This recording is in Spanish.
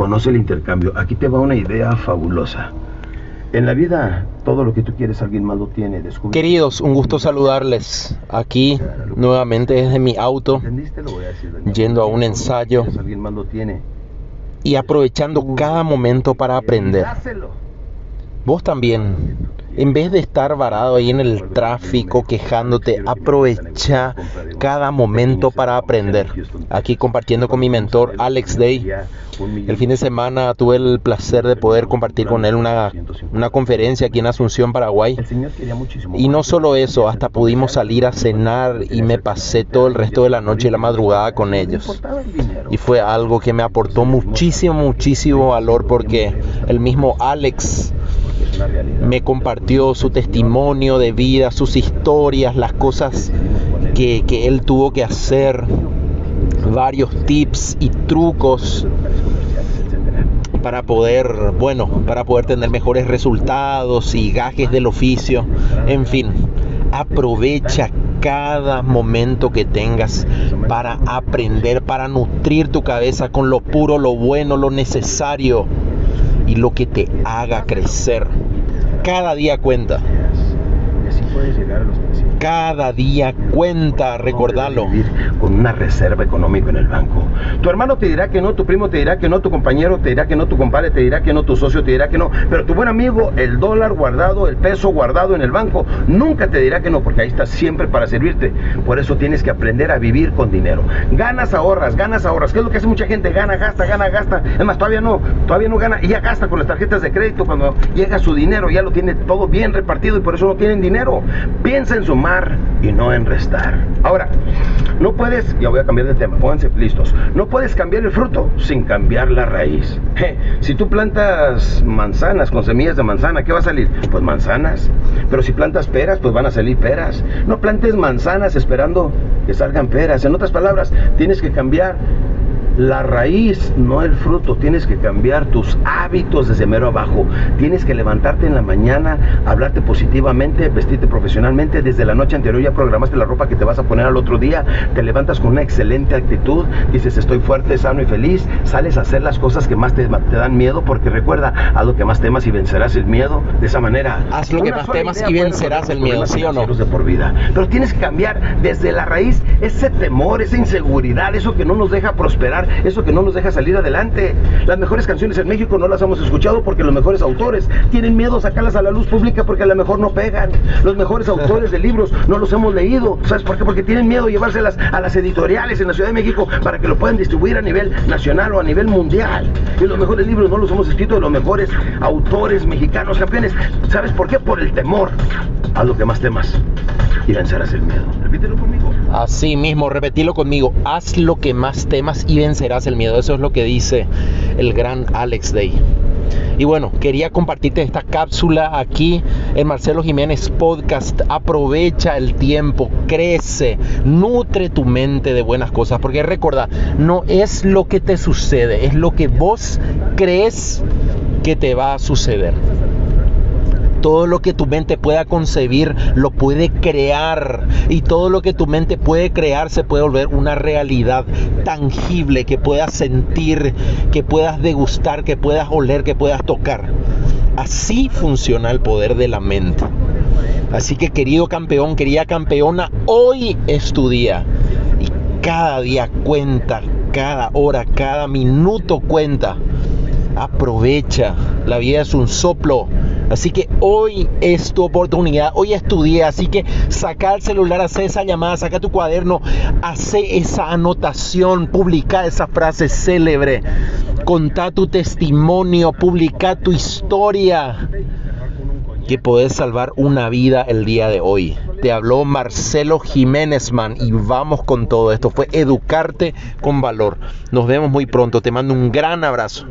Conoce el intercambio. Aquí te va una idea fabulosa. En la vida, todo lo que tú quieres, alguien más lo tiene. Descubre- Queridos, un gusto saludarles aquí nuevamente desde mi auto ¿Entendiste? Lo voy a decir, doña. Yendo a un ensayo. quieres, Alguien más lo tiene. y aprovechando cada momento para aprender. Vos también, en vez de estar varado ahí en el tráfico quejándote, aprovecha cada momento para aprender. Aquí compartiendo con mi mentor Alex Day. El fin de semana tuve el placer de poder compartir con él una, una conferencia aquí en Asunción, Paraguay. Y no solo eso, hasta pudimos salir a cenar y me pasé todo el resto de la noche y la madrugada con ellos. Y fue algo que me aportó muchísimo, muchísimo valor porque el mismo Alex. Me compartió su testimonio de vida, sus historias, las cosas que, que él tuvo que hacer, varios tips y trucos para poder, bueno, para poder tener mejores resultados y gajes del oficio. En fin, aprovecha cada momento que tengas para aprender, para nutrir tu cabeza con lo puro, lo bueno, lo necesario y lo que te haga crecer. Cada día cuenta. Puedes llegar a los principios. Cada día cuenta, recordalo. Con una reserva económica en el banco. Tu hermano te dirá que no, tu primo te dirá que no, tu compañero te dirá que no, tu compadre te dirá que no, tu socio te dirá que no, pero tu buen amigo, el dólar guardado, el peso guardado en el banco, nunca te dirá que no, porque ahí está siempre para servirte. Por eso tienes que aprender a vivir con dinero. Ganas, ahorras, ganas, ahorras. ¿Qué es lo que hace mucha gente? Gana, gasta, gana, gasta. Es más, todavía no, todavía no gana y ya gasta con las tarjetas de crédito cuando llega su dinero, ya lo tiene todo bien repartido y por eso no tienen dinero. Piensa en sumar y no en restar. Ahora, no puedes, ya voy a cambiar de tema, pónganse listos. No puedes cambiar el fruto sin cambiar la raíz. Si tú plantas manzanas con semillas de manzana, ¿qué va a salir? Pues manzanas. Pero si plantas peras, pues van a salir peras. No plantes manzanas esperando que salgan peras. En otras palabras, tienes que cambiar la raíz, no el fruto. Tienes que cambiar tus hábitos desde mero abajo. Tienes que levantarte en la mañana, hablarte positivamente, vestirte profesionalmente. Desde la noche anterior ya programaste la ropa que te vas a poner al otro día. Te levantas con una excelente actitud. Dices, estoy fuerte, sano y feliz. Sales a hacer las cosas que más te, te dan miedo. Porque recuerda, haz lo que más temas y vencerás el miedo. De esa manera. Haz lo que más temas y vencerás el miedo, ¿sí o no? de por vida. Pero tienes que cambiar desde la raíz ese temor, esa inseguridad, eso que no nos deja prosperar, eso que no nos deja salir adelante. Las mejores canciones en México no las hemos escuchado porque los mejores autores tienen miedo a sacarlas a la luz pública porque a lo mejor no pegan. Los mejores autores de libros no los hemos leído. ¿Sabes por qué? Porque tienen miedo de llevárselas a las editoriales en la Ciudad de México para que lo puedan distribuir a nivel nacional o a nivel mundial. Y los mejores libros no los hemos escrito de los mejores autores mexicanos campeones. ¿Sabes por qué? Por el temor. Haz lo que más temas y vencerás el miedo. Repítelo conmigo. Así mismo, repetilo conmigo, haz lo que más temas y vencerás el miedo. Eso es lo que dice el gran Alex Day. Y bueno, quería compartirte esta cápsula aquí en Marcelo Jiménez Podcast. Aprovecha el tiempo, crece, nutre tu mente de buenas cosas. Porque recuerda, no es lo que te sucede, es lo que vos crees que te va a suceder. Todo lo que tu mente pueda concebir lo puede crear. Y todo lo que tu mente puede crear se puede volver una realidad tangible que puedas sentir, que puedas degustar, que puedas oler, que puedas tocar. Así funciona el poder de la mente. Así que querido campeón, querida campeona, hoy es tu día. Y cada día cuenta, cada hora, cada minuto cuenta. Aprovecha. La vida es un soplo. Así que hoy es tu oportunidad, hoy es tu día. Así que saca el celular, hace esa llamada, saca tu cuaderno, hace esa anotación, publica esa frase célebre, contá tu testimonio, publica tu historia. Que podés salvar una vida el día de hoy. Te habló Marcelo Jiménez Man y vamos con todo esto. Fue educarte con valor. Nos vemos muy pronto. Te mando un gran abrazo.